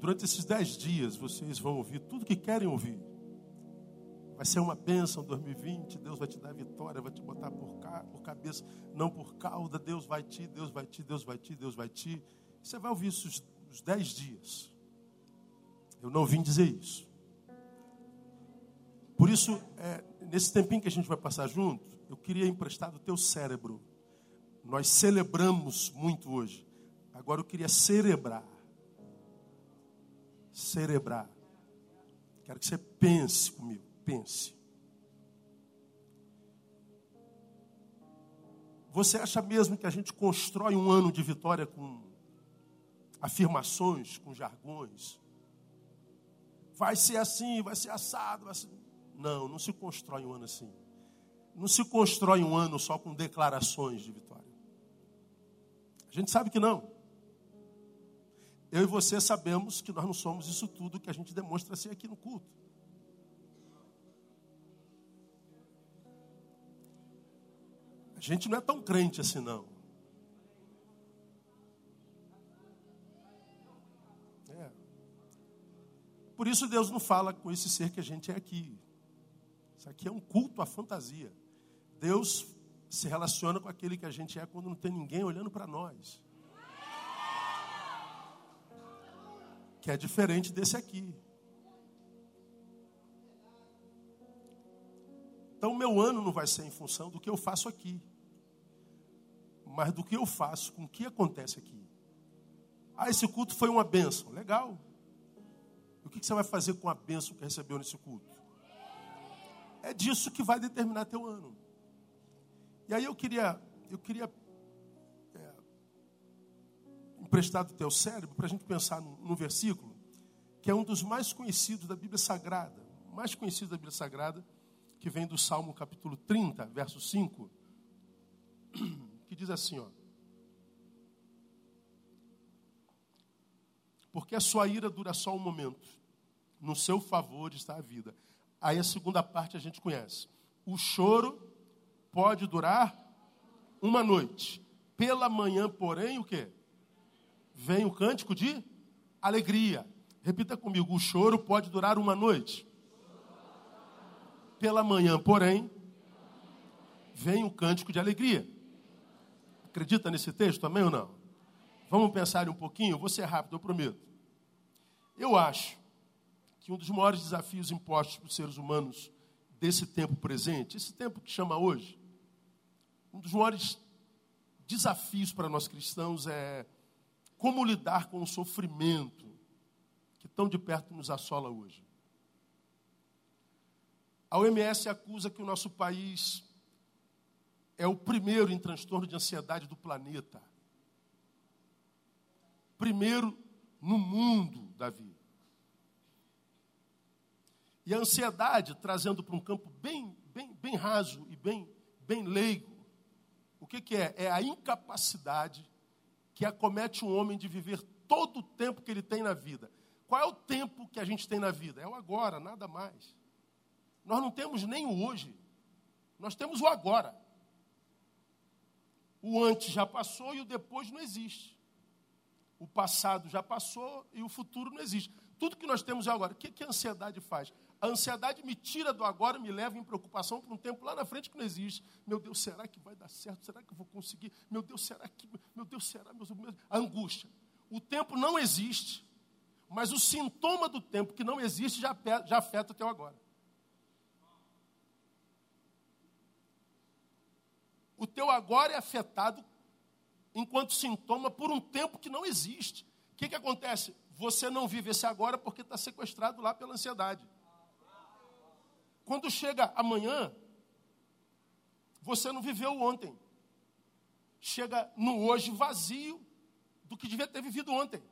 Durante esses dez dias, vocês vão ouvir tudo que querem ouvir. Vai ser uma bênção 2020. Deus vai te dar vitória, vai te botar por, cá, por cabeça, não por cauda. Deus vai te, Deus vai te, Deus vai te, Deus vai te. Você vai ouvir isso os dez dias. Eu não vim dizer isso. Por isso, é, nesse tempinho que a gente vai passar junto, eu queria emprestar do teu cérebro. Nós celebramos muito hoje. Agora eu queria cerebrar. Cerebrar. Quero que você pense comigo. Pense. Você acha mesmo que a gente constrói um ano de vitória com afirmações, com jargões? Vai ser assim, vai ser assado, vai ser... Não, não se constrói um ano assim. Não se constrói um ano só com declarações de vitória. A gente sabe que não. Eu e você sabemos que nós não somos isso tudo que a gente demonstra ser aqui no culto. A gente não é tão crente assim, não. É. Por isso Deus não fala com esse ser que a gente é aqui. Isso aqui é um culto à fantasia. Deus se relaciona com aquele que a gente é quando não tem ninguém olhando para nós. Que é diferente desse aqui. Então, meu ano não vai ser em função do que eu faço aqui, mas do que eu faço com o que acontece aqui. Ah, esse culto foi uma bênção. Legal. O que você vai fazer com a bênção que recebeu nesse culto? É disso que vai determinar teu ano. E aí eu queria, eu queria emprestar do teu cérebro para a gente pensar no versículo que é um dos mais conhecidos da Bíblia Sagrada, mais conhecido da Bíblia Sagrada, que vem do Salmo capítulo 30, verso 5, que diz assim, ó: Porque a sua ira dura só um momento, no seu favor está a vida. Aí a segunda parte a gente conhece. O choro pode durar uma noite. Pela manhã, porém, o que? Vem o cântico de alegria. Repita comigo: o choro pode durar uma noite. Pela manhã, porém, vem o cântico de alegria. Acredita nesse texto também ou não? Vamos pensar um pouquinho? vou ser rápido, eu prometo. Eu acho que um dos maiores desafios impostos para os seres humanos desse tempo presente, esse tempo que chama hoje, um dos maiores desafios para nós cristãos é como lidar com o sofrimento que tão de perto nos assola hoje. A OMS acusa que o nosso país é o primeiro em transtorno de ansiedade do planeta. Primeiro no mundo, Davi. E a ansiedade, trazendo para um campo bem, bem, bem raso e bem, bem leigo, o que, que é? É a incapacidade que acomete um homem de viver todo o tempo que ele tem na vida. Qual é o tempo que a gente tem na vida? É o agora, nada mais. Nós não temos nem o hoje, nós temos o agora. O antes já passou e o depois não existe. O passado já passou e o futuro não existe. Tudo que nós temos é agora. O que, que a ansiedade faz? A ansiedade me tira do agora, me leva em preocupação para um tempo lá na frente que não existe. Meu Deus, será que vai dar certo? Será que eu vou conseguir? Meu Deus, será que. Meu Deus, será? A angústia. O tempo não existe, mas o sintoma do tempo que não existe já, já afeta o teu agora. O teu agora é afetado enquanto sintoma por um tempo que não existe. O que, que acontece? Você não vive esse agora porque está sequestrado lá pela ansiedade. Quando chega amanhã, você não viveu ontem. Chega no hoje vazio do que devia ter vivido ontem.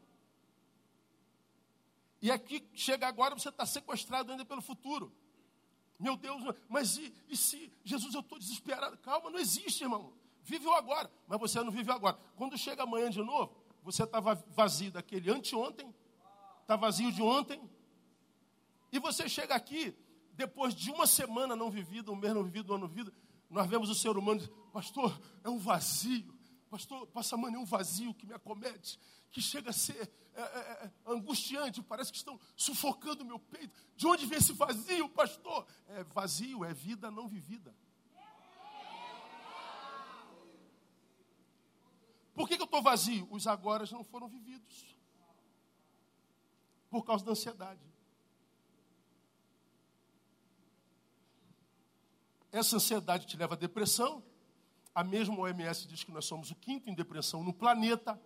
E aqui chega agora, você está sequestrado ainda pelo futuro. Meu Deus, mas e, e se Jesus eu estou desesperado? Calma, não existe, irmão. Vive o agora, mas você não vive o agora. Quando chega amanhã de novo, você estava vazio daquele anteontem, está vazio de ontem, e você chega aqui depois de uma semana não vivida, um mês não vivido, um ano vivido, nós vemos o ser humano pastor, é um vazio. Pastor, passa amanhã é um vazio que me acomete, que chega a ser é, é, é, angustiante, parece que estão sufocando o meu peito. De onde vem esse vazio, pastor? É vazio, é vida não vivida. Por que, que eu estou vazio? Os agora não foram vividos. Por causa da ansiedade. Essa ansiedade te leva à depressão. A mesma OMS diz que nós somos o quinto em depressão no planeta.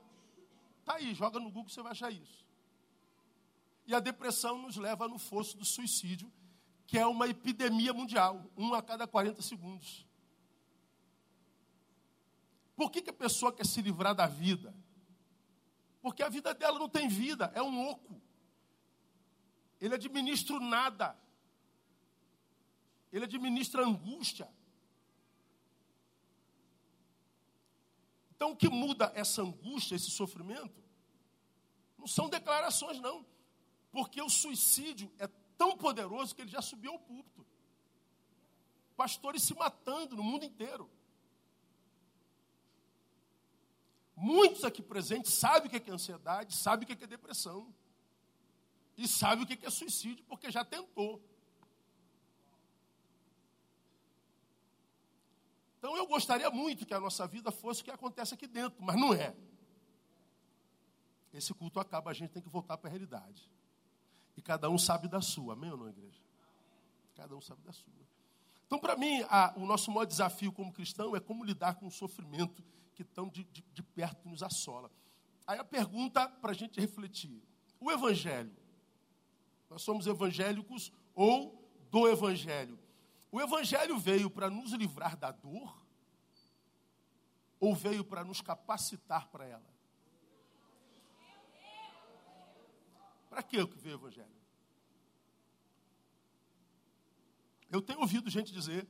Tá aí, joga no Google, você vai achar isso. E a depressão nos leva no fosso do suicídio, que é uma epidemia mundial, um a cada 40 segundos. Por que, que a pessoa quer se livrar da vida? Porque a vida dela não tem vida, é um oco. Ele administra nada. Ele administra angústia. Então, o que muda essa angústia, esse sofrimento, não são declarações, não. Porque o suicídio é tão poderoso que ele já subiu ao púlpito. Pastores se matando no mundo inteiro. Muitos aqui presentes sabem o que é ansiedade, sabem o que é depressão. E sabem o que é suicídio, porque já tentou. Então eu gostaria muito que a nossa vida fosse o que acontece aqui dentro, mas não é. Esse culto acaba, a gente tem que voltar para a realidade. E cada um sabe da sua, amém ou não, igreja? Cada um sabe da sua. Então, para mim, a, o nosso maior desafio como cristão é como lidar com o sofrimento que tão de, de, de perto nos assola. Aí a pergunta para a gente refletir: o Evangelho? Nós somos evangélicos ou do Evangelho? O Evangelho veio para nos livrar da dor ou veio para nos capacitar para ela? Para que veio o Evangelho? Eu tenho ouvido gente dizer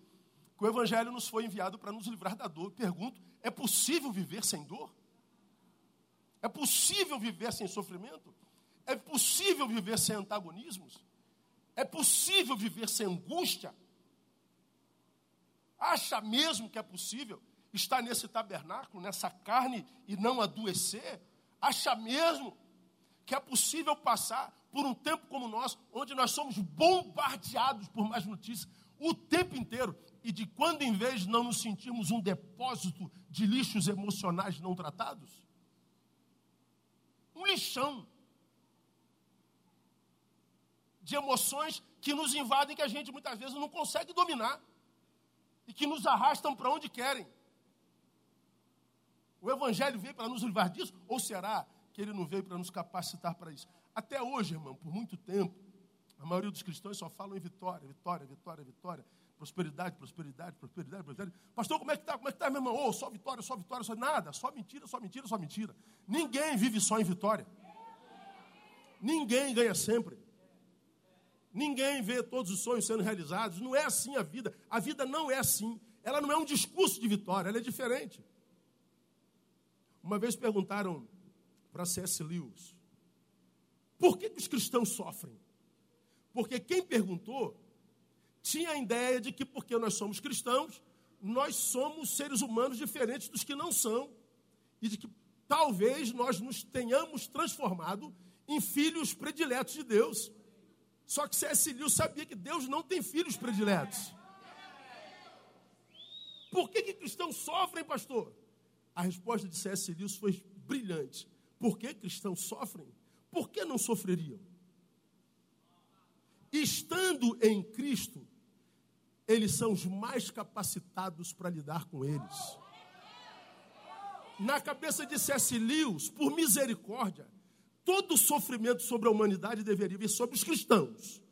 que o Evangelho nos foi enviado para nos livrar da dor. Eu pergunto: é possível viver sem dor? É possível viver sem sofrimento? É possível viver sem antagonismos? É possível viver sem angústia? Acha mesmo que é possível estar nesse tabernáculo, nessa carne e não adoecer? Acha mesmo que é possível passar por um tempo como o nosso, onde nós somos bombardeados por mais notícias o tempo inteiro e de quando em vez não nos sentimos um depósito de lixos emocionais não tratados? Um lixão de emoções que nos invadem que a gente muitas vezes não consegue dominar e que nos arrastam para onde querem. O Evangelho veio para nos livrar disso? Ou será que ele não veio para nos capacitar para isso? Até hoje, irmão, por muito tempo, a maioria dos cristãos só falam em vitória, vitória, vitória, vitória. Prosperidade, prosperidade, prosperidade, prosperidade. Pastor, como é que está? Como é que está, meu irmão? Oh, só vitória, só vitória, só nada. Só mentira, só mentira, só mentira. Ninguém vive só em vitória. Ninguém ganha sempre. Ninguém vê todos os sonhos sendo realizados. Não é assim a vida. A vida não é assim. Ela não é um discurso de vitória, ela é diferente. Uma vez perguntaram para C.S. Lewis: por que, que os cristãos sofrem? Porque quem perguntou tinha a ideia de que, porque nós somos cristãos, nós somos seres humanos diferentes dos que não são. E de que talvez nós nos tenhamos transformado em filhos prediletos de Deus. Só que C.S. Lewis sabia que Deus não tem filhos prediletos. Por que, que cristãos sofrem, pastor? A resposta de C.S. Lewis foi brilhante. Por que cristãos sofrem? Por que não sofreriam? Estando em Cristo, eles são os mais capacitados para lidar com eles. Na cabeça de C.S. Lewis, por misericórdia, todo sofrimento sobre a humanidade deveria vir sobre os cristãos.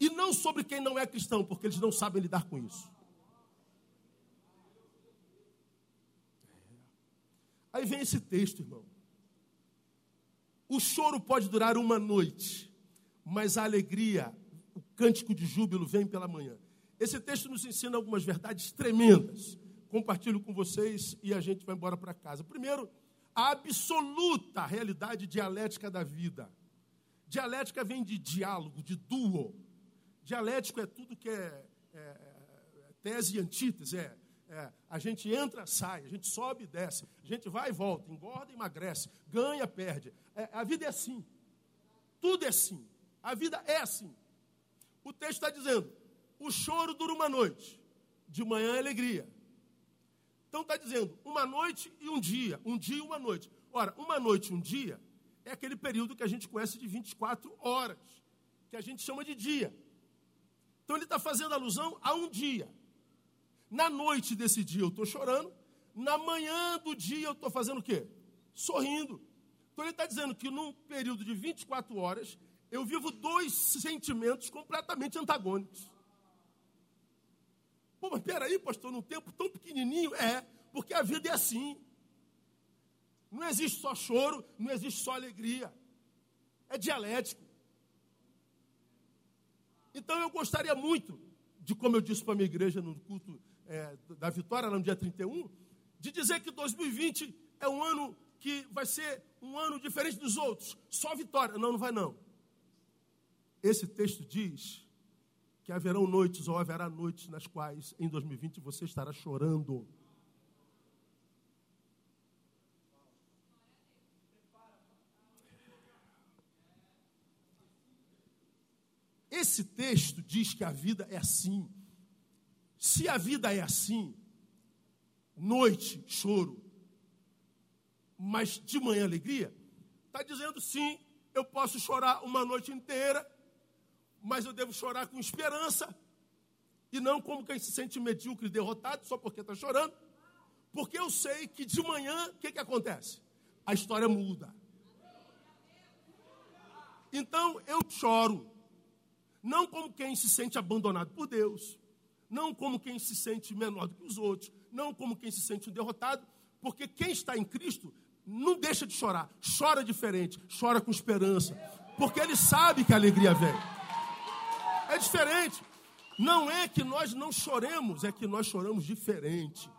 E não sobre quem não é cristão, porque eles não sabem lidar com isso. Aí vem esse texto, irmão. O choro pode durar uma noite, mas a alegria, o cântico de júbilo vem pela manhã. Esse texto nos ensina algumas verdades tremendas. Compartilho com vocês e a gente vai embora para casa. Primeiro, absoluta realidade dialética da vida. Dialética vem de diálogo, de duo. Dialético é tudo que é, é, é tese e antítese, é, É, a gente entra, sai, a gente sobe e desce, a gente vai e volta, engorda e emagrece, ganha, perde. É, a vida é assim. Tudo é assim. A vida é assim. O texto está dizendo: o choro dura uma noite, de manhã é alegria. Então está dizendo uma noite e um dia, um dia e uma noite. Ora, uma noite e um dia é aquele período que a gente conhece de 24 horas, que a gente chama de dia. Então ele está fazendo alusão a um dia. Na noite desse dia eu estou chorando, na manhã do dia eu estou fazendo o quê? Sorrindo. Então ele está dizendo que num período de 24 horas eu vivo dois sentimentos completamente antagônicos. Pô, mas peraí, pastor, num tempo tão pequenininho? É, porque a vida é assim. Não existe só choro, não existe só alegria. É dialético. Então eu gostaria muito de, como eu disse para a minha igreja no culto é, da vitória, no dia 31, de dizer que 2020 é um ano que vai ser um ano diferente dos outros. Só vitória. Não, não vai não. Esse texto diz que haverão noites ou haverá noites nas quais em 2020 você estará chorando. Esse texto diz que a vida é assim. Se a vida é assim, noite, choro, mas de manhã alegria, está dizendo sim, eu posso chorar uma noite inteira, mas eu devo chorar com esperança, e não como quem se sente medíocre derrotado só porque está chorando, porque eu sei que de manhã, o que, que acontece? A história muda. Então eu choro, não como quem se sente abandonado por Deus, não como quem se sente menor do que os outros, não como quem se sente derrotado, porque quem está em Cristo não deixa de chorar, chora diferente, chora com esperança, porque ele sabe que a alegria vem. É diferente. Não é que nós não choremos, é que nós choramos diferente.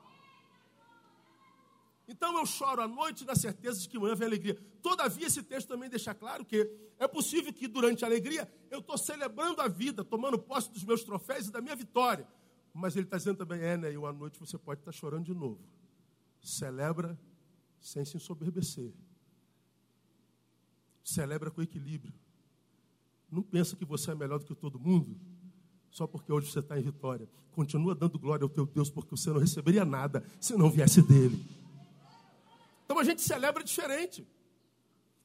Então eu choro à noite na certeza de que amanhã vem alegria. Todavia, esse texto também deixa claro que é possível que durante a alegria eu estou celebrando a vida, tomando posse dos meus troféus e da minha vitória. Mas ele está dizendo também, é, né? E à noite você pode estar chorando de novo. Celebra sem se ensoberbecer. Celebra com equilíbrio. Não pensa que você é melhor do que todo mundo, só porque hoje você está em vitória. Continua dando glória ao teu Deus, porque você não receberia nada se não viesse dele. Então a gente celebra diferente.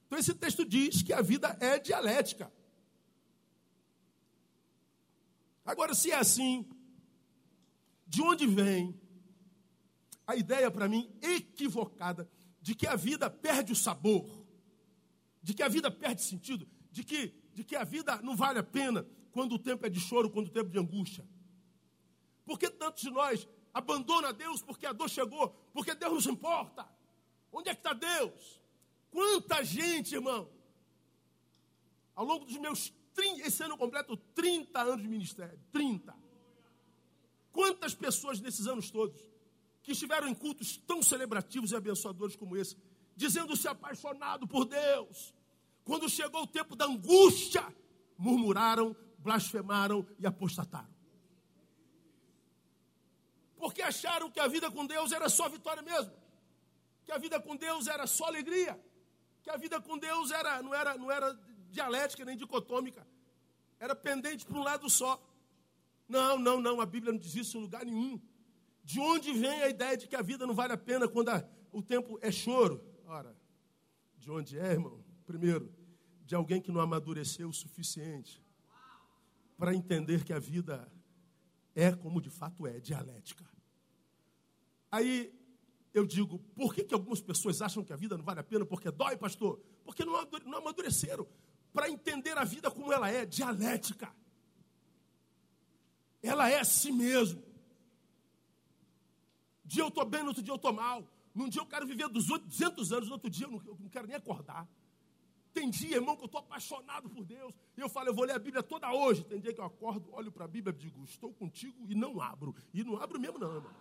Então esse texto diz que a vida é dialética. Agora, se é assim, de onde vem a ideia para mim equivocada de que a vida perde o sabor, de que a vida perde sentido, de que, de que a vida não vale a pena quando o tempo é de choro, quando o tempo é de angústia? Por que tantos de nós abandona Deus porque a dor chegou, porque Deus não se importa? Onde é que está Deus? Quanta gente, irmão, ao longo dos meus 30, esse ano completo 30 anos de ministério, 30. Quantas pessoas nesses anos todos que estiveram em cultos tão celebrativos e abençoadores como esse, dizendo-se apaixonado por Deus, quando chegou o tempo da angústia, murmuraram, blasfemaram e apostataram. Porque acharam que a vida com Deus era só vitória mesmo que a vida com Deus era só alegria, que a vida com Deus era, não, era, não era dialética nem dicotômica, era pendente para um lado só. Não, não, não, a Bíblia não diz isso em lugar nenhum. De onde vem a ideia de que a vida não vale a pena quando a, o tempo é choro? Ora, de onde é, irmão? Primeiro, de alguém que não amadureceu o suficiente para entender que a vida é como de fato é, dialética. Aí eu digo, por que, que algumas pessoas acham que a vida não vale a pena? Porque dói, pastor? Porque não amadureceram para entender a vida como ela é, dialética. Ela é assim mesmo. Um dia eu estou bem, no outro dia eu estou mal. Num dia eu quero viver 200 anos, no outro dia eu não quero nem acordar. Tem dia, irmão, que eu estou apaixonado por Deus. E eu falo, eu vou ler a Bíblia toda hoje. Tem dia que eu acordo, olho para a Bíblia e digo, estou contigo e não abro. E não abro mesmo, não, irmão.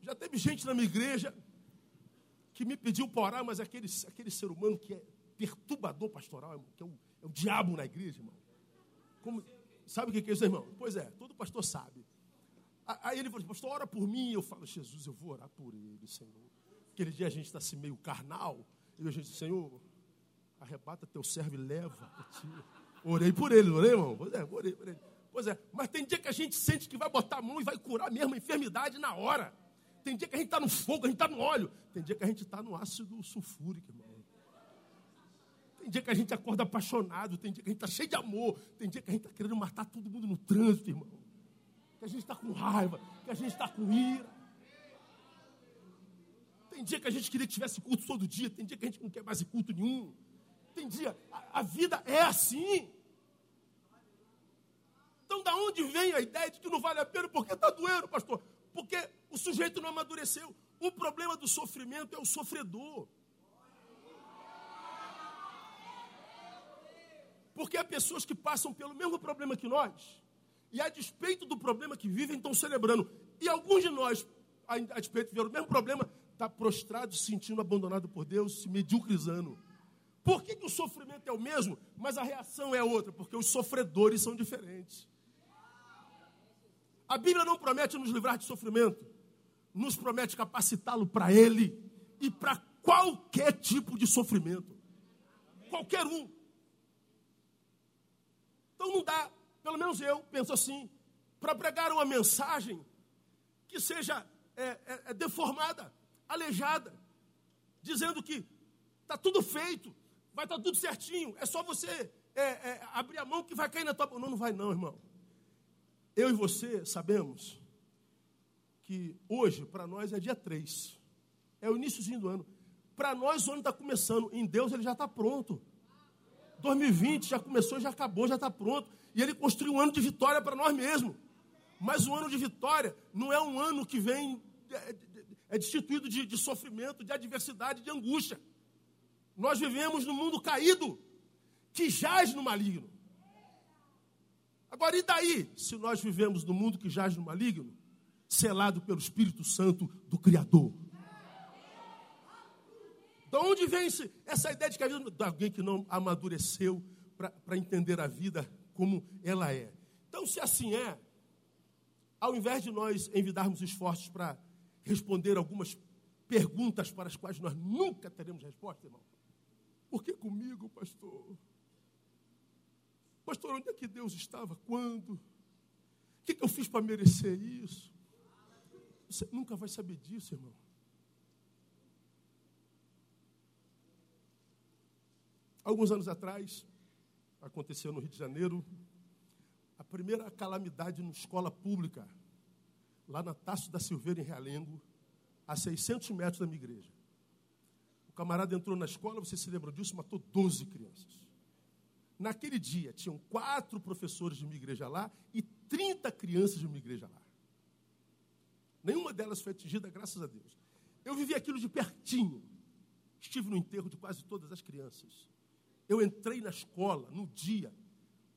Já teve gente na minha igreja que me pediu para orar, mas aquele, aquele ser humano que é perturbador pastoral, que é o, é o diabo na igreja, irmão. Como, Sabe o que é isso, irmão? Pois é, todo pastor sabe. Aí ele falou, pastor, ora por mim. Eu falo, Jesus, eu vou orar por ele, Senhor. Aquele dia a gente está assim meio carnal. E a gente diz, Senhor, arrebata teu servo e leva ti. Orei por ele, orei, irmão? Pois é, orei por ele. Pois é, mas tem dia que a gente sente que vai botar a mão e vai curar mesmo a enfermidade na hora. Tem dia que a gente está no fogo, a gente está no óleo. Tem dia que a gente está no ácido sulfúrico, irmão. Tem dia que a gente acorda apaixonado, tem dia que a gente está cheio de amor, tem dia que a gente está querendo matar todo mundo no trânsito, irmão. Que a gente está com raiva, que a gente está com ira. Tem dia que a gente queria que tivesse culto todo dia, tem dia que a gente não quer mais culto nenhum. Tem dia, a, a vida é assim. Então, da onde vem a ideia de que não vale a pena? Porque está doendo, pastor. Porque o sujeito não amadureceu. O problema do sofrimento é o sofredor. Porque há pessoas que passam pelo mesmo problema que nós, e a despeito do problema que vivem, estão celebrando. E alguns de nós, a despeito de ver o mesmo problema, está prostrado, se sentindo abandonado por Deus, se mediocrizando. Por que, que o sofrimento é o mesmo, mas a reação é outra? Porque os sofredores são diferentes. A Bíblia não promete nos livrar de sofrimento, nos promete capacitá-lo para ele e para qualquer tipo de sofrimento. Qualquer um. Então não dá, pelo menos eu penso assim, para pregar uma mensagem que seja é, é, é deformada, aleijada, dizendo que está tudo feito, vai estar tá tudo certinho, é só você é, é, abrir a mão que vai cair na tua. Não, não vai não, irmão. Eu e você sabemos que hoje, para nós, é dia 3. É o iníciozinho do ano. Para nós, o ano está começando. Em Deus, ele já está pronto. 2020 já começou, já acabou, já está pronto. E ele construiu um ano de vitória para nós mesmos. Mas o ano de vitória não é um ano que vem é, é destituído de, de sofrimento, de adversidade, de angústia. Nós vivemos num mundo caído, que jaz no maligno. Agora, e daí, se nós vivemos no mundo que jaz no maligno, selado pelo Espírito Santo do Criador? De onde vem essa ideia de que a vida de alguém que não amadureceu para entender a vida como ela é? Então, se assim é, ao invés de nós envidarmos esforços para responder algumas perguntas para as quais nós nunca teremos resposta, irmão. Por que comigo, pastor? Pastor, onde é que Deus estava? Quando? O que, que eu fiz para merecer isso? Você nunca vai saber disso, irmão. Alguns anos atrás, aconteceu no Rio de Janeiro, a primeira calamidade na escola pública, lá na Tasso da Silveira, em Realengo, a 600 metros da minha igreja. O camarada entrou na escola, você se lembra disso, matou 12 crianças. Naquele dia, tinham quatro professores de uma igreja lá e 30 crianças de uma igreja lá. Nenhuma delas foi atingida, graças a Deus. Eu vivi aquilo de pertinho. Estive no enterro de quase todas as crianças. Eu entrei na escola no dia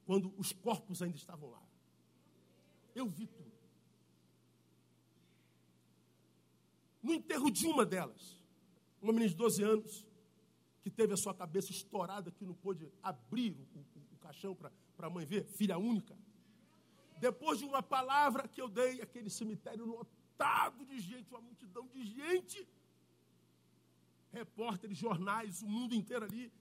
quando os corpos ainda estavam lá. Eu vi tudo. No enterro de uma delas, uma menina de 12 anos, que teve a sua cabeça estourada, que não pôde abrir o, o, o caixão para a mãe ver, filha única. Depois de uma palavra que eu dei, aquele cemitério lotado de gente, uma multidão de gente, repórteres, jornais, o mundo inteiro ali,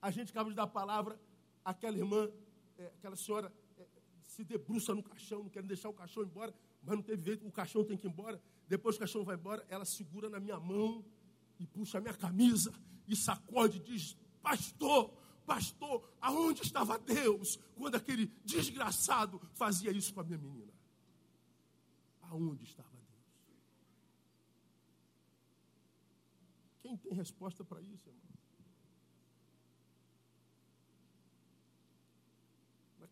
a gente acaba de dar a palavra, aquela irmã, é, aquela senhora é, se debruça no caixão, não quer deixar o caixão embora, mas não teve jeito, o caixão tem que ir embora. Depois que o caixão vai embora, ela segura na minha mão e puxa a minha camisa e sacode e diz: Pastor, pastor, aonde estava Deus quando aquele desgraçado fazia isso com a minha menina? Aonde estava Deus? Quem tem resposta para isso, irmão?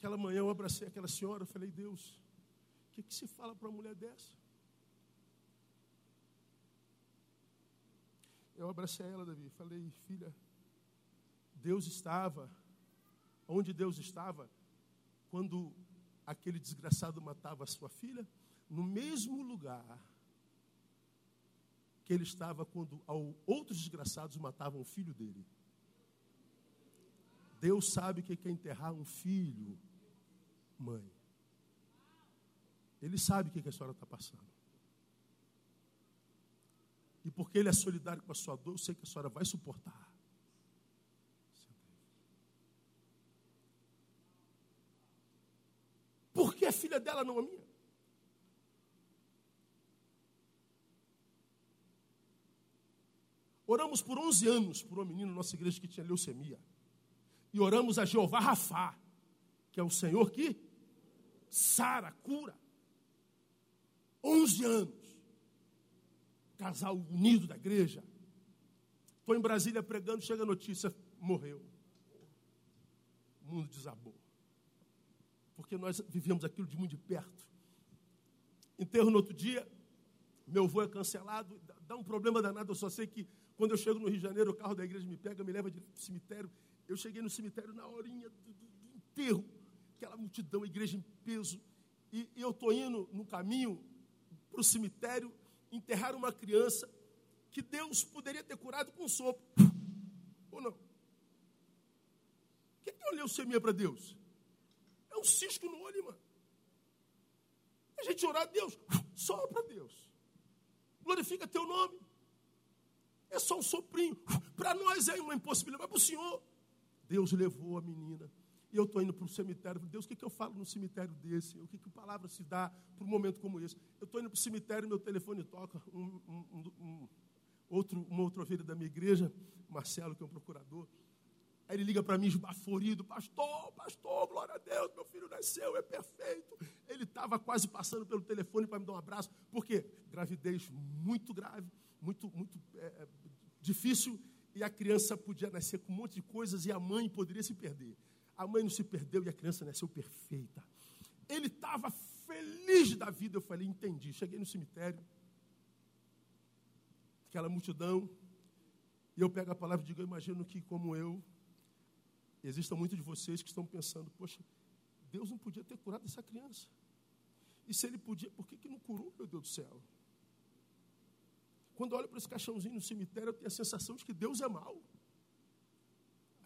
Naquela manhã eu abracei aquela senhora, e falei, Deus, o que, que se fala para uma mulher dessa? Eu abracei ela, Davi, falei, filha, Deus estava, onde Deus estava, quando aquele desgraçado matava a sua filha, no mesmo lugar que ele estava quando outros desgraçados matavam o filho dele. Deus sabe que quer enterrar um filho, mãe. Ele sabe o que a senhora está passando. E porque ele é solidário com a sua dor, eu sei que a senhora vai suportar. Por que a filha dela não a minha? Oramos por 11 anos por uma menina na nossa igreja que tinha leucemia. E oramos a Jeová Rafá, que é o Senhor que sara, cura. 11 anos. Casal unido da igreja. Estou em Brasília pregando, chega a notícia, morreu. O mundo desabou. Porque nós vivemos aquilo de muito de perto. Enterro no outro dia, meu voo é cancelado, dá um problema danado, eu só sei que quando eu chego no Rio de Janeiro, o carro da igreja me pega, me leva direto para o cemitério. Eu cheguei no cemitério na horinha do, do, do enterro, aquela multidão, igreja em peso. E, e eu estou indo no caminho para o cemitério enterrar uma criança que Deus poderia ter curado com um sopro. Ou não? O que é leucemia para Deus? É um cisco no olho, irmão. A gente orar a Deus, sopra a Deus. Glorifica teu nome. É só um soprinho. Para nós é uma impossibilidade, mas para o Senhor. Deus levou a menina. E eu estou indo para o cemitério. Deus, o que, que eu falo no cemitério desse? O que, que palavra se dá para um momento como esse? Eu estou indo para o cemitério, meu telefone toca. Um, um, um, outro, uma outra ovelha da minha igreja, Marcelo, que é um procurador. Aí ele liga para mim, esbaforido, pastor, pastor, glória a Deus, meu filho nasceu, é perfeito. Ele estava quase passando pelo telefone para me dar um abraço, porque gravidez muito grave, muito, muito é, é, difícil, e a criança podia nascer com um monte de coisas e a mãe poderia se perder. A mãe não se perdeu e a criança nasceu perfeita. Ele estava feliz da vida. Eu falei, entendi. Cheguei no cemitério, aquela multidão, e eu pego a palavra e digo: Eu imagino que, como eu, existam muitos de vocês que estão pensando: Poxa, Deus não podia ter curado essa criança. E se ele podia, por que, que não curou, meu Deus do céu? Quando eu olho para esse caixãozinho no cemitério, eu tenho a sensação de que Deus é mau.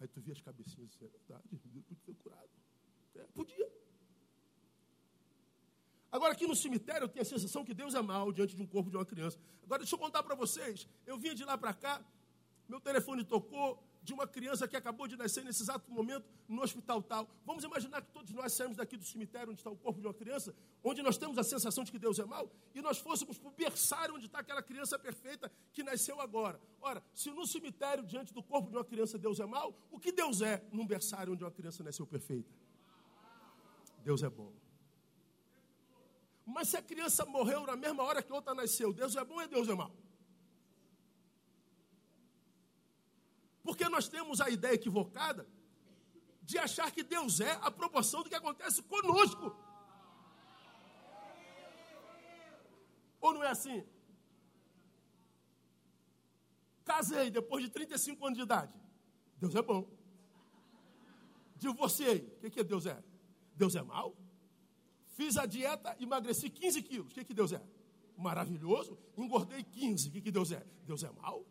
Aí tu via as cabecinhas, é verdade, Deus podia ter curado. É, podia. Agora, aqui no cemitério, eu tenho a sensação que Deus é mau diante de um corpo de uma criança. Agora, deixa eu contar para vocês. Eu vinha de lá para cá, meu telefone tocou, de uma criança que acabou de nascer nesse exato momento no hospital tal. Vamos imaginar que todos nós saímos daqui do cemitério onde está o corpo de uma criança, onde nós temos a sensação de que Deus é mau, e nós fôssemos para o berçário onde está aquela criança perfeita que nasceu agora. Ora, se no cemitério, diante do corpo de uma criança, Deus é mau, o que Deus é num berçário onde uma criança nasceu perfeita? Deus é bom. Mas se a criança morreu na mesma hora que outra nasceu, Deus é bom ou Deus é mau? Porque nós temos a ideia equivocada de achar que Deus é a proporção do que acontece conosco. Ou não é assim? Casei depois de 35 anos de idade. Deus é bom. Divorciei. O que, que Deus é? Deus é mau? Fiz a dieta, emagreci 15 quilos. O que, que Deus é? Maravilhoso. Engordei 15. O que, que Deus é? Deus é mau?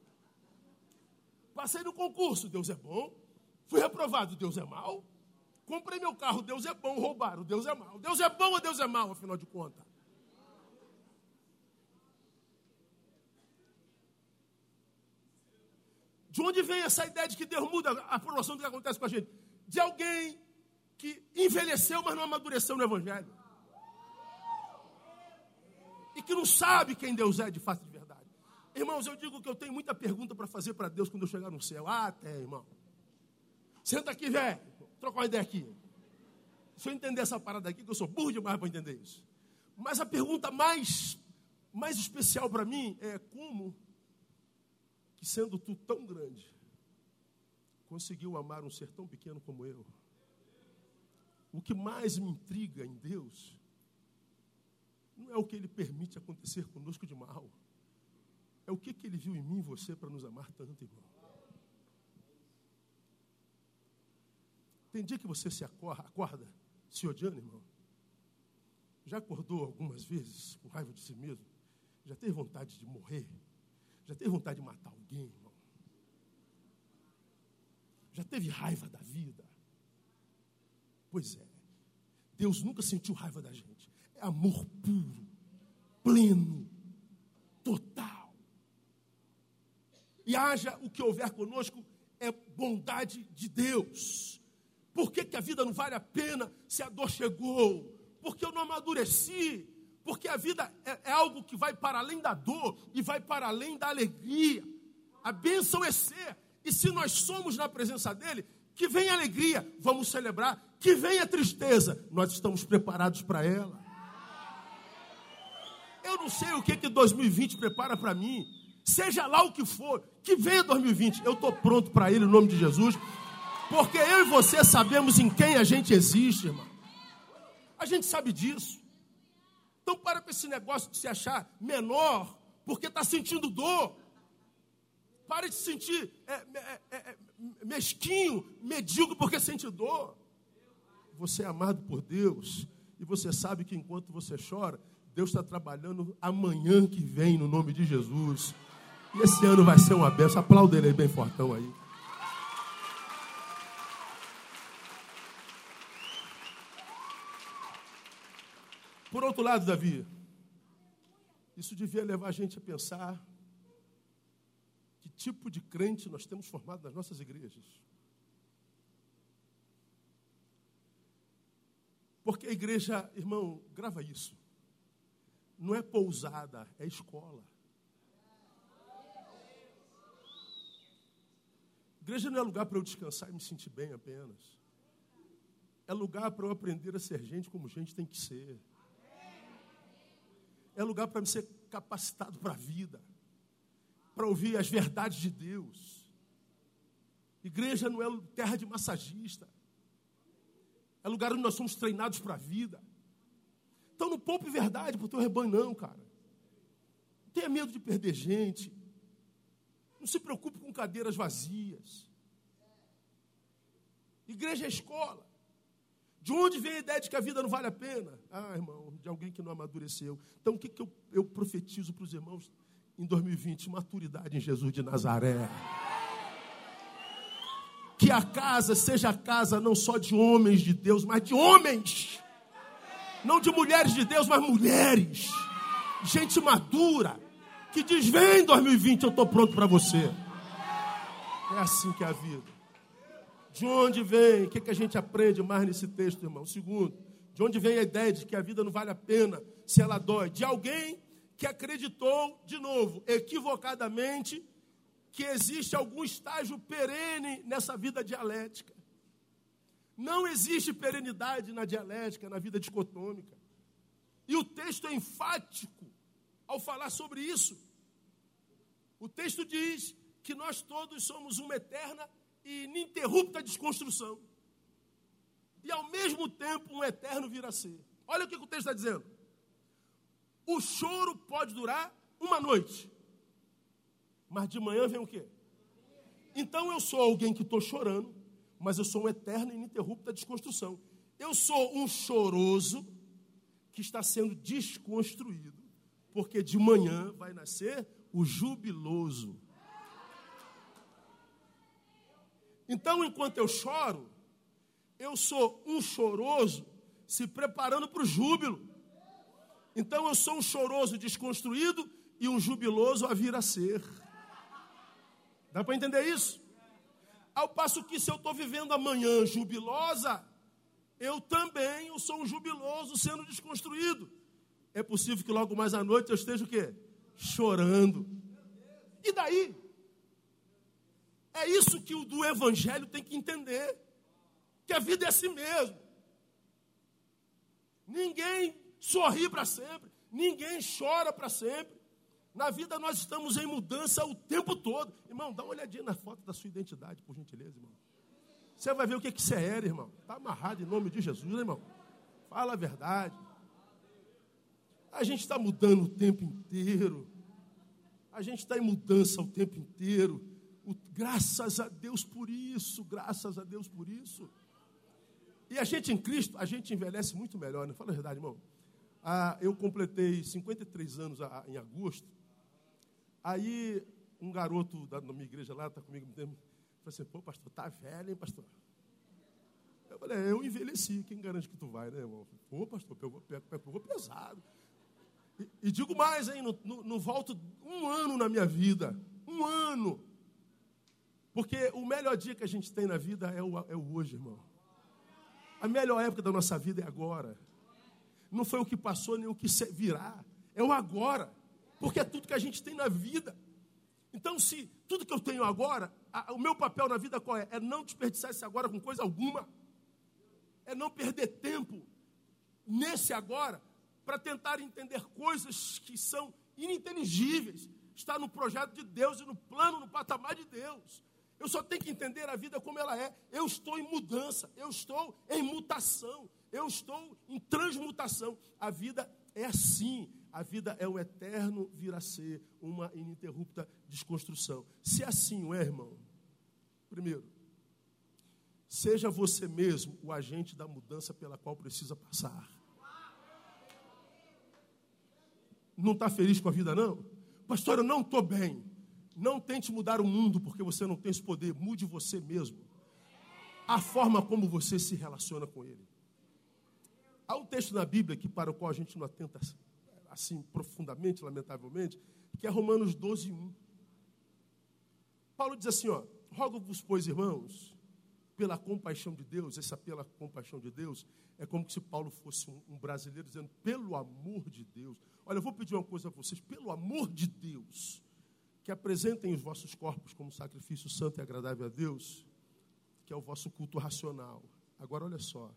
Passei no concurso, Deus é bom. Fui reprovado, Deus é mau. Comprei meu carro, Deus é bom. Roubaram, Deus é mau. Deus é bom ou Deus é mau, afinal de contas? De onde vem essa ideia de que Deus muda a proporção do que acontece com a gente? De alguém que envelheceu, mas não amadureceu no Evangelho. E que não sabe quem Deus é de fato. Irmãos, eu digo que eu tenho muita pergunta para fazer para Deus quando eu chegar no céu. Ah, tem, irmão. Senta aqui, velho. Troca uma ideia aqui. Se eu entender essa parada aqui, que eu sou burro demais para entender isso. Mas a pergunta mais, mais especial para mim é como que sendo tu tão grande, conseguiu amar um ser tão pequeno como eu? O que mais me intriga em Deus não é o que Ele permite acontecer conosco de mal é o que, que ele viu em mim e você para nos amar tanto, irmão. Tem dia que você se acorda, acorda se odiando, irmão. Já acordou algumas vezes com raiva de si mesmo? Já teve vontade de morrer? Já teve vontade de matar alguém, irmão? Já teve raiva da vida? Pois é. Deus nunca sentiu raiva da gente. é amor puro, pleno, E haja o que houver conosco, é bondade de Deus. Por que, que a vida não vale a pena se a dor chegou? Porque eu não amadureci. Porque a vida é, é algo que vai para além da dor e vai para além da alegria. A bênção é ser. E se nós somos na presença dele, que venha alegria, vamos celebrar. Que venha tristeza, nós estamos preparados para ela. Eu não sei o que que 2020 prepara para mim. Seja lá o que for, que venha 2020, eu estou pronto para ele, em nome de Jesus. Porque eu e você sabemos em quem a gente existe, irmão. A gente sabe disso. Então para com esse negócio de se achar menor, porque está sentindo dor. Pare de se sentir é, é, é, é, mesquinho, medíocre, porque sente dor. Você é amado por Deus. E você sabe que enquanto você chora, Deus está trabalhando amanhã que vem, no nome de Jesus. Esse ano vai ser uma benção. Aplauda ele aí bem fortão aí. Por outro lado, Davi, isso devia levar a gente a pensar que tipo de crente nós temos formado nas nossas igrejas. Porque a igreja, irmão, grava isso. Não é pousada, é escola. Igreja não é lugar para eu descansar e me sentir bem apenas. É lugar para eu aprender a ser gente como gente tem que ser é lugar para me ser capacitado para a vida, para ouvir as verdades de Deus. Igreja não é terra de massagista, é lugar onde nós somos treinados para a vida. Então não poupe verdade para o teu rebanho, não, cara. Não tenha medo de perder gente. Não se preocupe com cadeiras vazias. Igreja é escola. De onde vem a ideia de que a vida não vale a pena? Ah, irmão, de alguém que não amadureceu. Então, o que, que eu, eu profetizo para os irmãos em 2020? Maturidade em Jesus de Nazaré. Que a casa seja a casa não só de homens de Deus, mas de homens. Não de mulheres de Deus, mas mulheres. Gente madura. Que diz: vem 2020, eu estou pronto para você. É assim que é a vida. De onde vem? O que, que a gente aprende mais nesse texto, irmão? Segundo, de onde vem a ideia de que a vida não vale a pena se ela dói? De alguém que acreditou, de novo, equivocadamente, que existe algum estágio perene nessa vida dialética. Não existe perenidade na dialética, na vida dicotômica. E o texto é enfático ao falar sobre isso. O texto diz que nós todos somos uma eterna e ininterrupta desconstrução. E ao mesmo tempo um eterno vir a ser. Olha o que o texto está dizendo. O choro pode durar uma noite. Mas de manhã vem o quê? Então eu sou alguém que estou chorando, mas eu sou um eterno e ininterrupta desconstrução. Eu sou um choroso que está sendo desconstruído, porque de manhã vai nascer o jubiloso. Então, enquanto eu choro, eu sou um choroso se preparando para o júbilo. Então, eu sou um choroso desconstruído e um jubiloso a vir a ser. Dá para entender isso? Ao passo que, se eu estou vivendo amanhã jubilosa, eu também eu sou um jubiloso sendo desconstruído. É possível que logo mais à noite eu esteja o quê? Chorando. E daí? É isso que o do Evangelho tem que entender. Que a vida é assim mesmo. Ninguém sorri para sempre. Ninguém chora para sempre. Na vida nós estamos em mudança o tempo todo. Irmão, dá uma olhadinha na foto da sua identidade, por gentileza, irmão. Você vai ver o que, que você era, irmão. Está amarrado em nome de Jesus, né, irmão. Fala a verdade. A gente está mudando o tempo inteiro. A gente está em mudança o tempo inteiro. O, graças a Deus por isso, graças a Deus por isso. E a gente em Cristo, a gente envelhece muito melhor, né? Fala a verdade, irmão. Ah, eu completei 53 anos a, em agosto. Aí um garoto da, minha igreja lá, está comigo falou assim, pô, pastor, tá velho, hein, pastor? Eu falei, é, eu envelheci, quem garante que tu vai, né, irmão? Ô, pastor, pegou, pegou, pegou pesado. E, digo mais, hein, não, volto um ano na minha vida. Um ano. Porque o melhor dia que a gente tem na vida é o, é o hoje, irmão. A melhor época da nossa vida é agora. Não foi o que passou, nem o que virá. É o agora. Porque é tudo que a gente tem na vida. Então, se tudo que eu tenho agora, a, o meu papel na vida qual é? É não desperdiçar esse agora com coisa alguma. É não perder tempo nesse agora para tentar entender coisas que são ininteligíveis. Está no projeto de Deus e no plano, no patamar de Deus. Eu só tenho que entender a vida como ela é. Eu estou em mudança, eu estou em mutação, eu estou em transmutação. A vida é assim. A vida é um eterno vir a ser, uma ininterrupta desconstrução. Se assim é, irmão, primeiro, seja você mesmo o agente da mudança pela qual precisa passar. Não está feliz com a vida, não? Pastor, eu não estou bem. Não tente mudar o mundo porque você não tem esse poder. Mude você mesmo. A forma como você se relaciona com ele. Há um texto na Bíblia que para o qual a gente não atenta assim profundamente, lamentavelmente, que é Romanos 12, 1. Paulo diz assim, ó, rogo-vos, pois, irmãos, pela compaixão de Deus, essa pela compaixão de Deus, é como se Paulo fosse um, um brasileiro dizendo, pelo amor de Deus. Olha, eu vou pedir uma coisa a vocês, pelo amor de Deus, que apresentem os vossos corpos como sacrifício santo e agradável a Deus, que é o vosso culto racional. Agora olha só,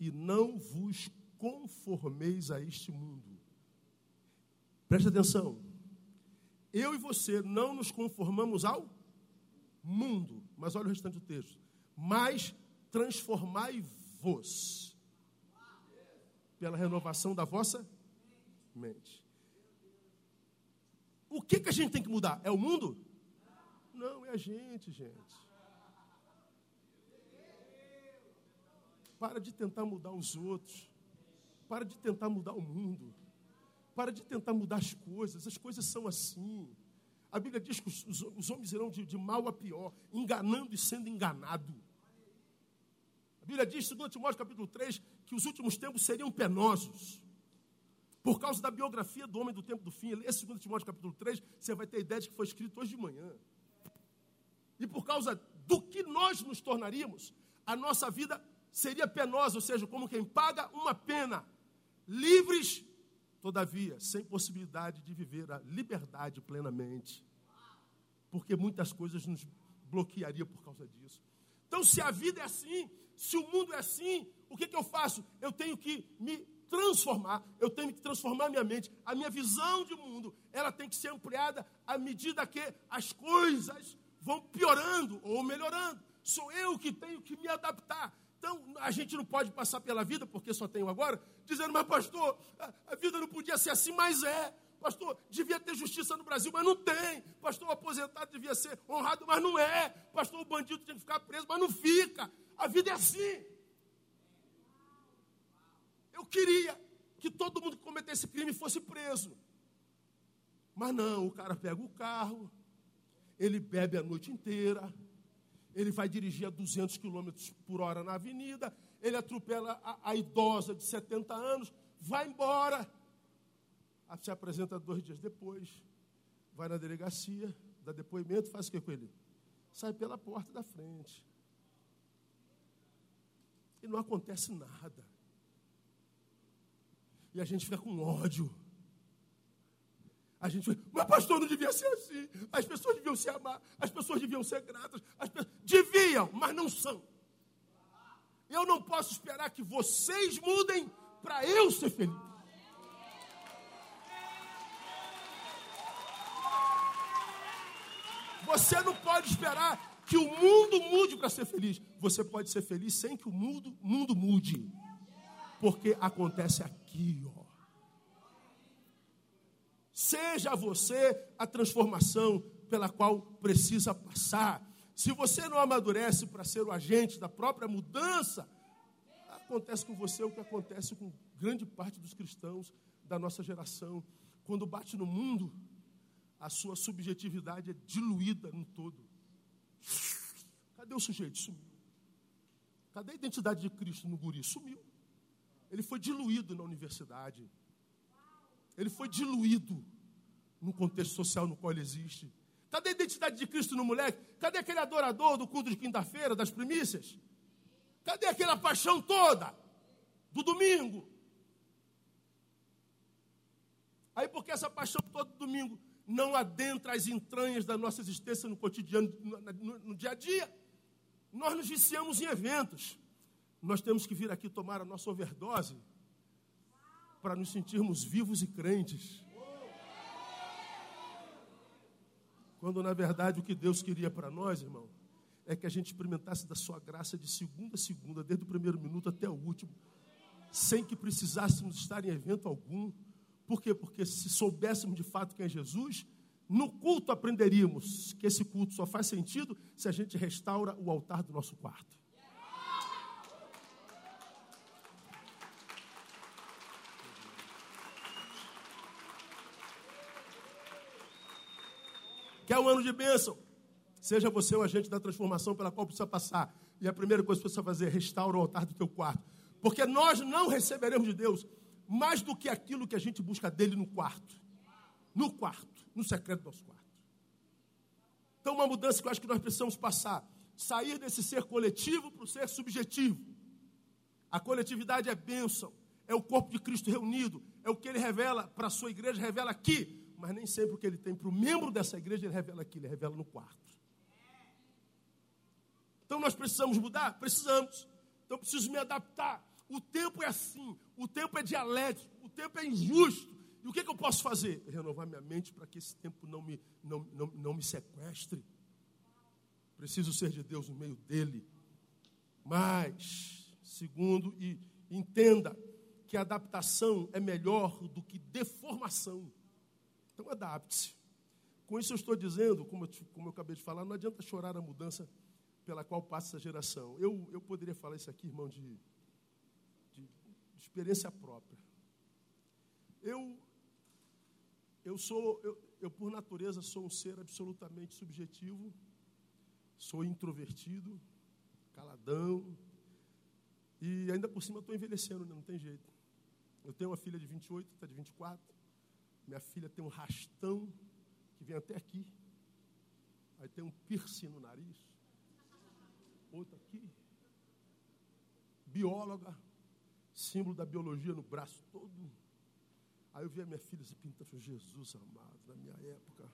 e não vos conformeis a este mundo. Preste atenção. Eu e você não nos conformamos ao mundo, mas olha o restante do texto. Mas transformai-vos pela renovação da vossa mente. O que, que a gente tem que mudar? É o mundo? Não, é a gente, gente. Para de tentar mudar os outros. Para de tentar mudar o mundo. Para de tentar mudar as coisas. As coisas são assim. A Bíblia diz que os, os homens irão de, de, mal a pior, enganando e sendo enganado. A Bíblia diz, segundo Timóteo capítulo 3, que os últimos tempos seriam penosos. Por causa da biografia do homem do tempo do fim, esse 2 Timóteo capítulo 3, você vai ter ideia de que foi escrito hoje de manhã. E por causa do que nós nos tornaríamos, a nossa vida seria penosa, ou seja, como quem paga uma pena. Livres, todavia, sem possibilidade de viver a liberdade plenamente. Porque muitas coisas nos bloquearia por causa disso. Então, se a vida é assim, se o mundo é assim, o que, que eu faço? Eu tenho que me transformar, eu tenho que transformar minha mente. A minha visão de mundo, ela tem que ser ampliada à medida que as coisas vão piorando ou melhorando. Sou eu que tenho que me adaptar. Então, a gente não pode passar pela vida, porque só tenho agora, dizendo, mas pastor, a, vida não podia ser assim, mas é. Pastor, devia ter justiça no Brasil, mas não tem. Pastor, o aposentado devia ser honrado, mas não é. Pastor, o bandido tem que ficar preso, mas não fica. A vida é assim. Eu queria que todo mundo que cometesse crime fosse preso. Mas não, o cara pega o carro, ele bebe a noite inteira, ele vai dirigir a 200 km por hora na avenida, ele atropela a, a idosa de 70 anos, vai embora. Se apresenta dois dias depois, vai na delegacia, dá depoimento, faz o que com ele? Sai pela porta da frente. E não acontece nada. E a gente fica com ódio. A gente fica, mas pastor, não devia ser assim. As pessoas deviam se amar, as pessoas deviam ser gratas. As pessoas... Deviam, mas não são. Eu não posso esperar que vocês mudem para eu ser feliz. Você não pode esperar que o mundo mude para ser feliz. Você pode ser feliz sem que o mundo, mundo mude. Porque acontece aqui, ó. Seja você a transformação pela qual precisa passar. Se você não amadurece para ser o agente da própria mudança, acontece com você o que acontece com grande parte dos cristãos da nossa geração. Quando bate no mundo, a sua subjetividade é diluída no todo. Cadê o sujeito? Sumiu. Cadê a identidade de Cristo no guri? Sumiu. Ele foi diluído na universidade. Ele foi diluído no contexto social no qual ele existe. Cadê a identidade de Cristo no moleque? Cadê aquele adorador do culto de quinta-feira, das primícias? Cadê aquela paixão toda do domingo? Aí, porque essa paixão toda do domingo não adentra as entranhas da nossa existência no cotidiano, no, no, no dia a dia, nós nos viciamos em eventos. Nós temos que vir aqui tomar a nossa overdose para nos sentirmos vivos e crentes. Quando na verdade o que Deus queria para nós, irmão, é que a gente experimentasse da sua graça de segunda a segunda, desde o primeiro minuto até o último, sem que precisássemos estar em evento algum. Por quê? Porque se soubéssemos de fato quem é Jesus, no culto aprenderíamos que esse culto só faz sentido se a gente restaura o altar do nosso quarto. Quer um ano de bênção? Seja você o agente da transformação pela qual precisa passar. E a primeira coisa que você precisa fazer é restaurar o altar do teu quarto. Porque nós não receberemos de Deus mais do que aquilo que a gente busca dele no quarto. No quarto, no secreto do nosso quarto. Então, uma mudança que eu acho que nós precisamos passar. Sair desse ser coletivo para o ser subjetivo. A coletividade é bênção. É o corpo de Cristo reunido. É o que ele revela para a sua igreja, revela aqui mas nem sempre o que ele tem para o membro dessa igreja ele revela aqui, ele revela no quarto. Então nós precisamos mudar? Precisamos. Então eu preciso me adaptar. O tempo é assim, o tempo é dialético, o tempo é injusto. E o que, que eu posso fazer? Renovar minha mente para que esse tempo não me, não, não, não me sequestre. Preciso ser de Deus no meio dele. Mas, segundo, e entenda que adaptação é melhor do que deformação. Então adapte-se. Com isso eu estou dizendo, como eu, como eu acabei de falar, não adianta chorar a mudança pela qual passa essa geração. Eu, eu poderia falar isso aqui, irmão, de, de, experiência própria. Eu, eu sou, eu, eu por natureza sou um ser absolutamente subjetivo, sou introvertido, caladão, e ainda por cima estou envelhecendo, né? não tem jeito. Eu tenho uma filha de 28, está de 24. Minha filha tem um rastão que vem até aqui. Aí tem um piercing no nariz. Outro aqui. Bióloga. Símbolo da biologia no braço todo. Aí eu vi a minha filha se pintando, Jesus amado, na minha época.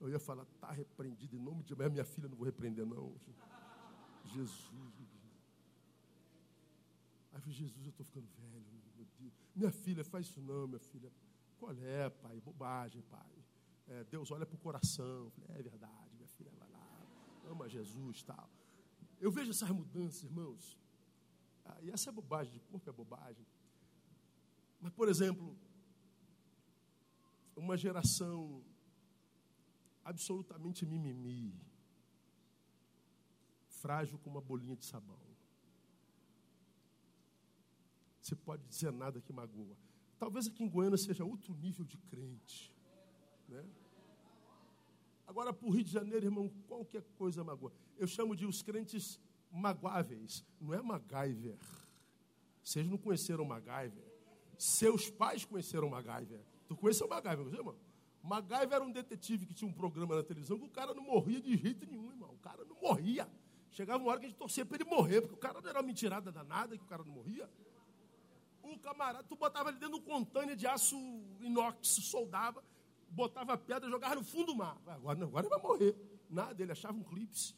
Eu ia falar, está repreendido em nome de Mas minha filha não vou repreender, não. Jesus. Aí eu falei, Jesus, eu estou ficando velho, meu Deus. Minha filha, faz isso não, minha filha. Qual é, pai? Bobagem, pai. É, Deus olha para o coração. Falei, é verdade, minha filha vai lá, ama Jesus tal. Eu vejo essas mudanças, irmãos. Ah, e essa é bobagem, de corpo é bobagem. Mas, por exemplo, uma geração absolutamente mimimi, frágil como uma bolinha de sabão. Você pode dizer nada que magoa. Talvez aqui em Goiânia seja outro nível de crente. Né? Agora, para o Rio de Janeiro, irmão, qualquer coisa magoa. Eu chamo de os crentes magoáveis. Não é MacGyver. Vocês não conheceram MacGyver. Seus pais conheceram MacGyver. Tu conheceu MacGyver, você, irmão? MacGyver era um detetive que tinha um programa na televisão que o cara não morria de jeito nenhum, irmão. O cara não morria. Chegava uma hora que a gente torcia para ele morrer, porque o cara não era uma mentirada danada que o cara não morria o camarada, tu botava ele dentro de um contêiner de aço inox, soldava, botava pedra, jogava no fundo do mar. Agora, agora ele vai morrer. Nada, ele achava um clipe.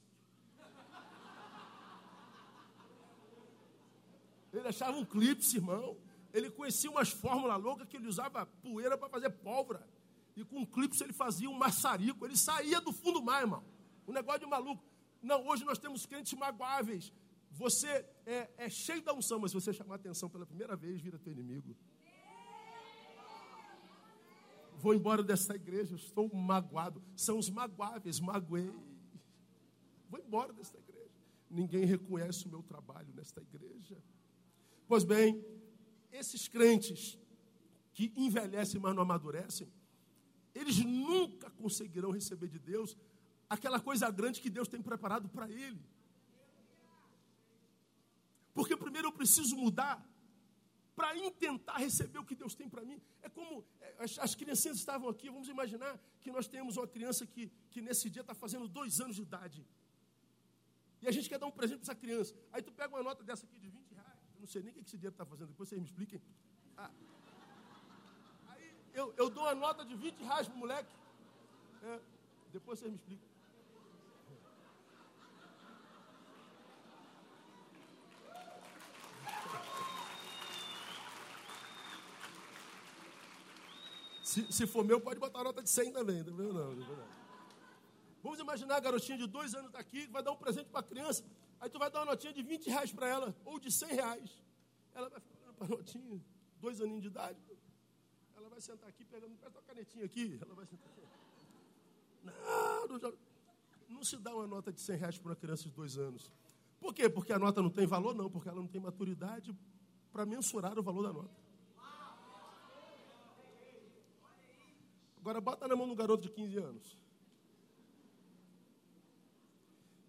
Ele achava um clipe, irmão. Ele conhecia umas fórmulas loucas que ele usava poeira para fazer pólvora. E com um clipe ele fazia um maçarico. Ele saía do fundo do mar, irmão. Um negócio de maluco. Não, hoje nós temos crentes magoáveis você é, é cheio da unção, mas se você chamar atenção pela primeira vez, vira teu inimigo. Vou embora dessa igreja, estou magoado. São os magoáveis, magoei. Vou embora desta igreja. Ninguém reconhece o meu trabalho nesta igreja. Pois bem, esses crentes que envelhecem, mas não amadurecem, eles nunca conseguirão receber de Deus aquela coisa grande que Deus tem preparado para ele. Porque primeiro eu preciso mudar para intentar receber o que Deus tem para mim. É como é, as, as criancinhas estavam aqui, vamos imaginar que nós temos uma criança que, que nesse dia está fazendo dois anos de idade. E a gente quer dar um presente para essa criança. Aí tu pega uma nota dessa aqui de 20 reais. Eu não sei nem o que esse dinheiro está fazendo, depois vocês me expliquem. Ah. Aí eu, eu dou uma nota de 20 reais para o moleque. É, depois vocês me explicam. Se, se for meu, pode botar nota de 100 também. Não, não, não, não. Vamos imaginar a garotinha de dois anos daqui, que vai dar um presente para a criança. Aí tu vai dar uma notinha de 20 reais para ela, ou de 100 reais. Ela vai ficar para a notinha, dois aninhos de idade. Ela vai sentar aqui, pegando, pega a canetinha aqui. Ela vai sentar aqui. Não, não, não se dá uma nota de 100 reais para uma criança de dois anos. Por quê? Porque a nota não tem valor? Não, porque ela não tem maturidade para mensurar o valor da nota. Agora bota na mão do garoto de 15 anos.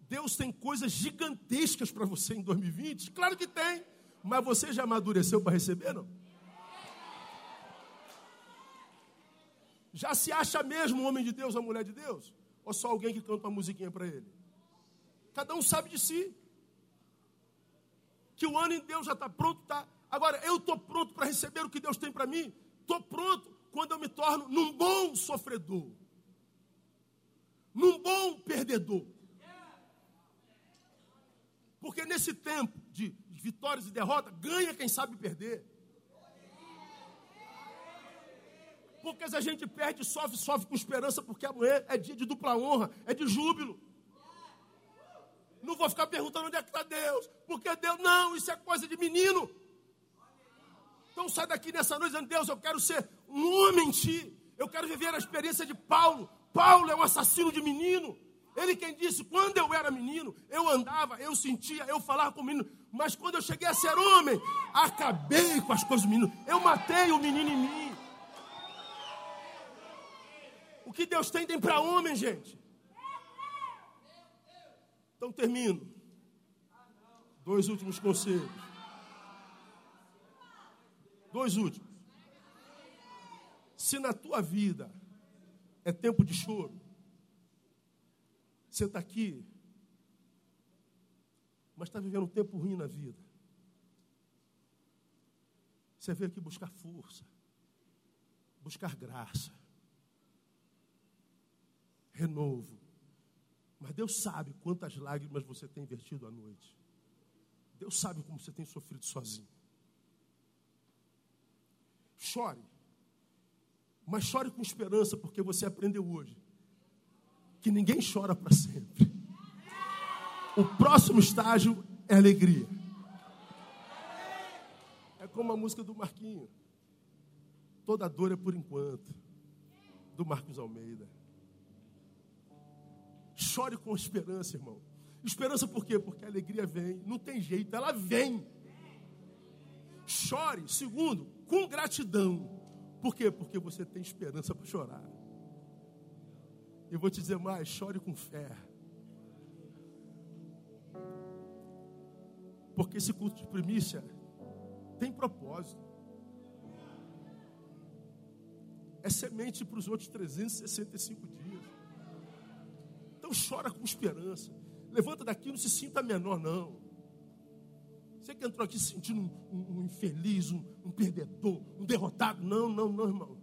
Deus tem coisas gigantescas para você em 2020? Claro que tem. Mas você já amadureceu para receber, não? Já se acha mesmo homem de Deus, uma mulher de Deus? Ou só alguém que canta uma musiquinha para ele? Cada um sabe de si. Que o ano em Deus já está pronto, tá? Agora, eu estou pronto para receber o que Deus tem para mim? Estou pronto quando eu me torno num bom sofredor, num bom perdedor. Porque nesse tempo de vitórias e derrotas, ganha quem sabe perder. Porque se a gente perde, sofre, sofre com esperança, porque amanhã é dia de dupla honra, é de júbilo. Não vou ficar perguntando onde é que está Deus, porque Deus, não, isso é coisa de menino. Então sai daqui nessa noite dizendo, Deus, eu quero ser um homem em ti. Eu quero viver a experiência de Paulo. Paulo é um assassino de menino. Ele quem disse, quando eu era menino, eu andava, eu sentia, eu falava com o menino, mas quando eu cheguei a ser homem, acabei com as coisas do menino. Eu matei o menino em mim. O que Deus tem tem para homem, gente. Então termino. Dois últimos conselhos. Dois últimos. Se na tua vida é tempo de choro, você está aqui, mas está vivendo um tempo ruim na vida. Você veio aqui buscar força, buscar graça, renovo. Mas Deus sabe quantas lágrimas você tem vertido à noite. Deus sabe como você tem sofrido sozinho. Chore, mas chore com esperança, porque você aprendeu hoje que ninguém chora para sempre. O próximo estágio é alegria. É como a música do Marquinho. Toda dor é por enquanto. Do Marcos Almeida. Chore com esperança, irmão. Esperança por quê? Porque a alegria vem. Não tem jeito, ela vem. Chore, segundo, com gratidão. Por quê? Porque você tem esperança para chorar. Eu vou te dizer mais: chore com fé. Porque esse culto de primícia tem propósito. É semente para os outros 365 dias. Então chora com esperança. Levanta daqui, não se sinta menor, não. Você que entrou aqui se sentindo um, um, um infeliz, um, um perdedor, um derrotado. Não, não, não, irmão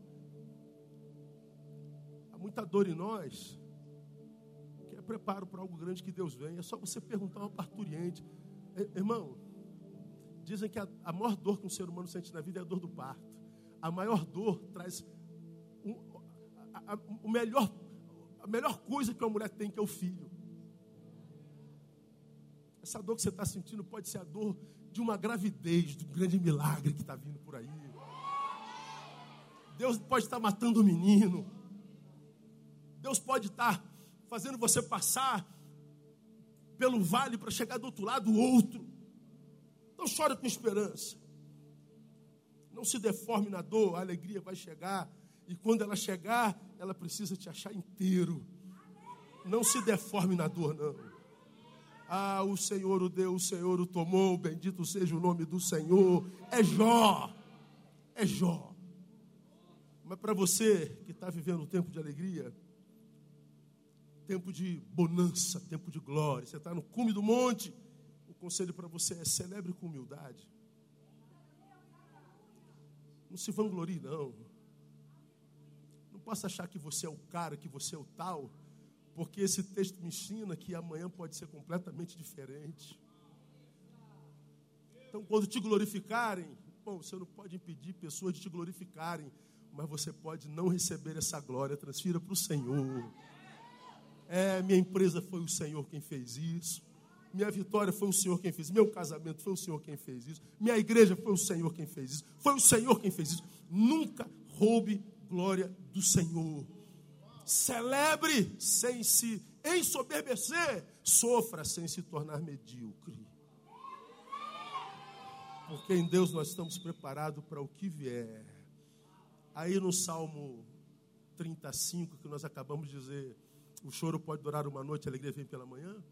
muita dor em nós, que é preparo para algo grande que Deus vem. É só você perguntar ao parturiente, irmão. Dizem que a, a maior dor que um ser humano sente na vida é a dor do parto. A maior dor traz um, a, a, o melhor, a melhor coisa que uma mulher tem, que é o filho. Essa dor que você está sentindo pode ser a dor de uma gravidez, de um grande milagre que está vindo por aí. Deus pode estar matando o menino. Deus pode estar fazendo você passar pelo vale para chegar do outro lado outro. Não chore com esperança. Não se deforme na dor, a alegria vai chegar. E quando ela chegar, ela precisa te achar inteiro. Não se deforme na dor, não. Ah, o Senhor o deu, o Senhor o tomou, bendito seja o nome do Senhor. É Jó. É Jó. Mas para você que está vivendo um tempo de alegria, tempo de bonança, tempo de glória, você está no cume do monte, o conselho para você é celebre com humildade. Não se vanglorie, não. Não possa achar que você é o cara, que você é o tal porque esse texto me ensina que amanhã pode ser completamente diferente. Então, quando te glorificarem, bom, você não pode impedir pessoas de te glorificarem, mas você pode não receber essa glória, transfira para o Senhor. É, minha empresa foi o Senhor quem fez isso. Minha vitória foi o Senhor quem fez. Meu casamento foi o Senhor quem fez isso. Minha igreja foi o Senhor quem fez isso. Foi o Senhor quem fez isso. Nunca roube glória do Senhor. Celebre sem se ensoberbecer, sofra sem se tornar medíocre. Porque em Deus nós estamos preparados para o que vier. Aí no Salmo 35, que nós acabamos de dizer, o choro pode durar uma noite, a alegria vem pela manhã.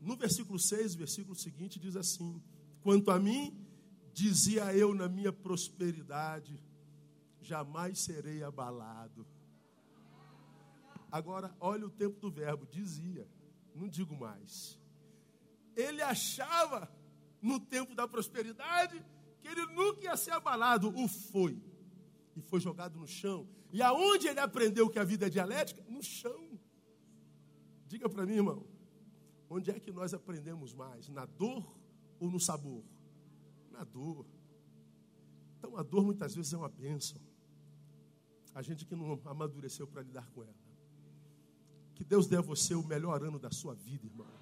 No versículo 6, versículo seguinte, diz assim: Quanto a mim, dizia eu na minha prosperidade, jamais serei abalado. Agora, olha o tempo do verbo, dizia, não digo mais. Ele achava, no tempo da prosperidade, que ele nunca ia ser abalado. O foi. E foi jogado no chão. E aonde ele aprendeu que a vida é dialética? No chão. Diga para mim, irmão, onde é que nós aprendemos mais? Na dor ou no sabor? Na dor. Então a dor muitas vezes é uma bênção. A gente que não amadureceu para lidar com ela. Que Deus dê a você o melhor ano da sua vida, irmão.